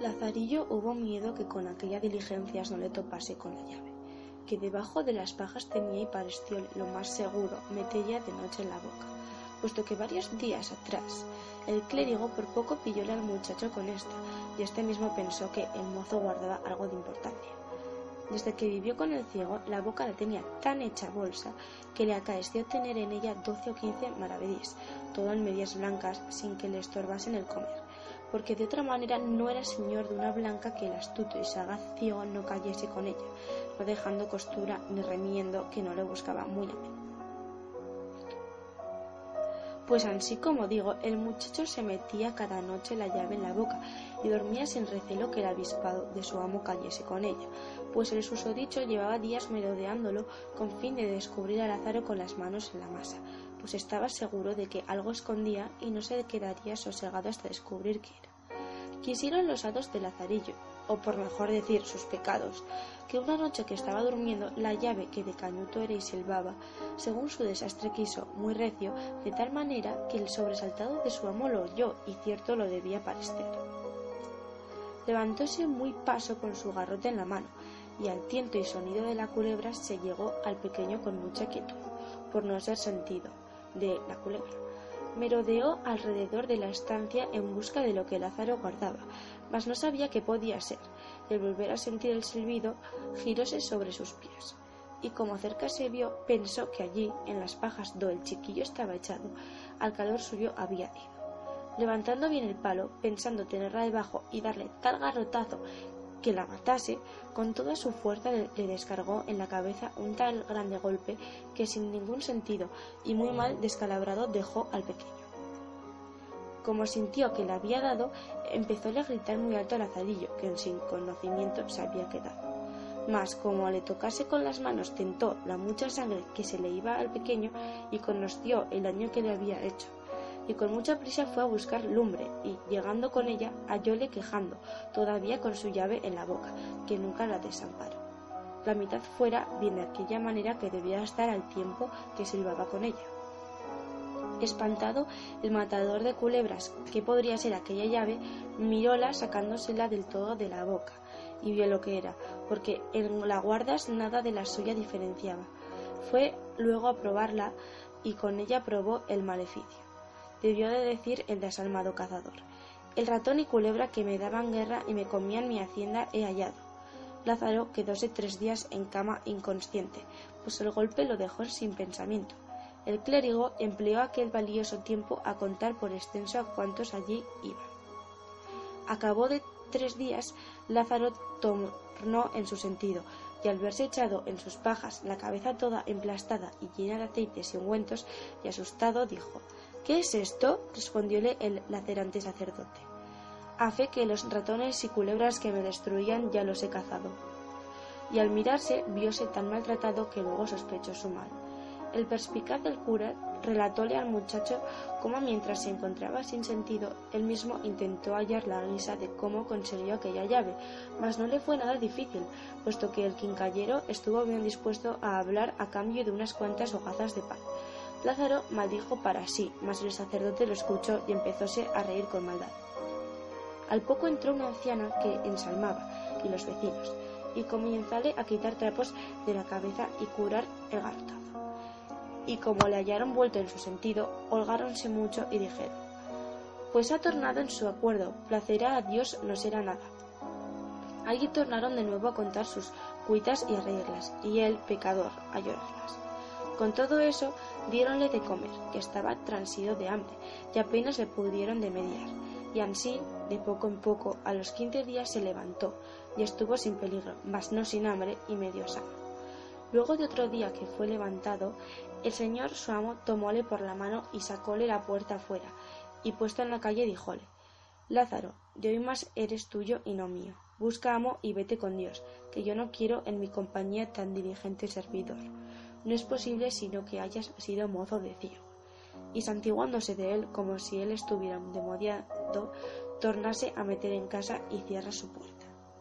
Lazarillo hubo miedo que con aquella diligencias no le topase con la llave, que debajo de las pajas tenía y pareció lo más seguro metella de noche en la boca, puesto que varios días atrás el clérigo por poco pillóle al muchacho con esta, y este mismo pensó que el mozo guardaba algo de importancia. Desde que vivió con el ciego, la boca la tenía tan hecha bolsa que le acaeció tener en ella doce o quince maravedís, todo en medias blancas, sin que le estorbasen el comer porque de otra manera no era señor de una blanca que el astuto y sagaz ciego no cayese con ella, no dejando costura ni remiendo que no le buscaba muy a menudo. Pues así como digo, el muchacho se metía cada noche la llave en la boca y dormía sin recelo que el avispado de su amo cayese con ella, pues el susodicho llevaba días merodeándolo con fin de descubrir a Lázaro con las manos en la masa, pues estaba seguro de que algo escondía y no se quedaría sosegado hasta descubrir qué era. Quisieron los hados de Lazarillo, o por mejor decir sus pecados, que una noche que estaba durmiendo la llave que de cañuto era y silbaba, según su desastre quiso, muy recio, de tal manera que el sobresaltado de su amo lo oyó y cierto lo debía parecer. Levantóse muy paso con su garrote en la mano, y al tiento y sonido de la culebra se llegó al pequeño con mucha quietud, por no ser sentido, de la culebra. Merodeó alrededor de la estancia en busca de lo que Lázaro guardaba, mas no sabía qué podía ser, y al volver a sentir el silbido, giróse sobre sus pies. Y como cerca se vio, pensó que allí, en las pajas donde el chiquillo estaba echado, al calor suyo había ido. Levantando bien el palo, pensando tenerla debajo y darle tal garrotazo que la matase, con toda su fuerza le, descargó en la cabeza un tal grande golpe que sin ningún sentido y muy mal descalabrado dejó al pequeño. Como sintió que le había dado, empezó a gritar muy alto al azadillo, que sin conocimiento se había quedado. Mas como le tocase con las manos tentó la mucha sangre que se le iba al pequeño y conoció el daño que le había hecho y con mucha prisa fue a buscar lumbre y, llegando con ella, hallóle quejando, todavía con su llave en la boca, que nunca la desamparó. La mitad fuera bien de aquella manera que debía estar al tiempo que silbaba con ella. Espantado, el matador de culebras, que podría ser aquella llave, miróla sacándosela del todo de la boca, y vio lo que era, porque en la guardas nada de la suya diferenciaba. Fue luego a probarla y con ella probó el maleficio debió de decir el desalmado cazador. El ratón y culebra que me daban guerra y me comían mi hacienda he hallado. Lázaro quedóse tres días en cama inconsciente, pues el golpe lo dejó sin pensamiento. El clérigo empleó aquel valioso tiempo a contar por extenso a cuantos allí iban. Acabó de tres días, Lázaro tornó en su sentido, y al verse echado en sus pajas, la cabeza toda emplastada y llena de aceites y ungüentos, y asustado dijo ¿Qué es esto? respondióle el lacerante sacerdote. A fe que los ratones y culebras que me destruían ya los he cazado. Y al mirarse vióse tan maltratado que luego sospechó su mal. El perspicaz del cura relatóle al muchacho cómo mientras se encontraba sin sentido, él mismo intentó hallar la guisa de cómo consiguió aquella llave, mas no le fue nada difícil, puesto que el quincallero estuvo bien dispuesto a hablar a cambio de unas cuantas hogazas de pan. Lázaro maldijo para sí, mas el sacerdote lo escuchó y empezóse a reír con maldad. Al poco entró una anciana que ensalmaba, y los vecinos, y comienzale a quitar trapos de la cabeza y curar el garrotazo. Y como le hallaron vuelto en su sentido, holgáronse mucho y dijeron, pues ha tornado en su acuerdo, placerá a Dios no será nada. Allí tornaron de nuevo a contar sus cuitas y reglas, y él, pecador, a llorarlas. Con todo eso, diéronle de comer, que estaba transido de hambre, y apenas le pudieron de mediar. Y así, de poco en poco, a los quince días se levantó, y estuvo sin peligro, mas no sin hambre, y medio sano. Luego de otro día que fue levantado, el señor su amo tomóle por la mano y sacóle la puerta afuera, y puesto en la calle díjole Lázaro, de hoy más eres tuyo y no mío. Busca amo y vete con Dios, que yo no quiero en mi compañía tan diligente servidor. No es posible sino que hayas sido mozo de ciego. Y santiguándose de él como si él estuviera demodiado, tornase a meter en casa y cierra su puerta.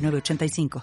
906985.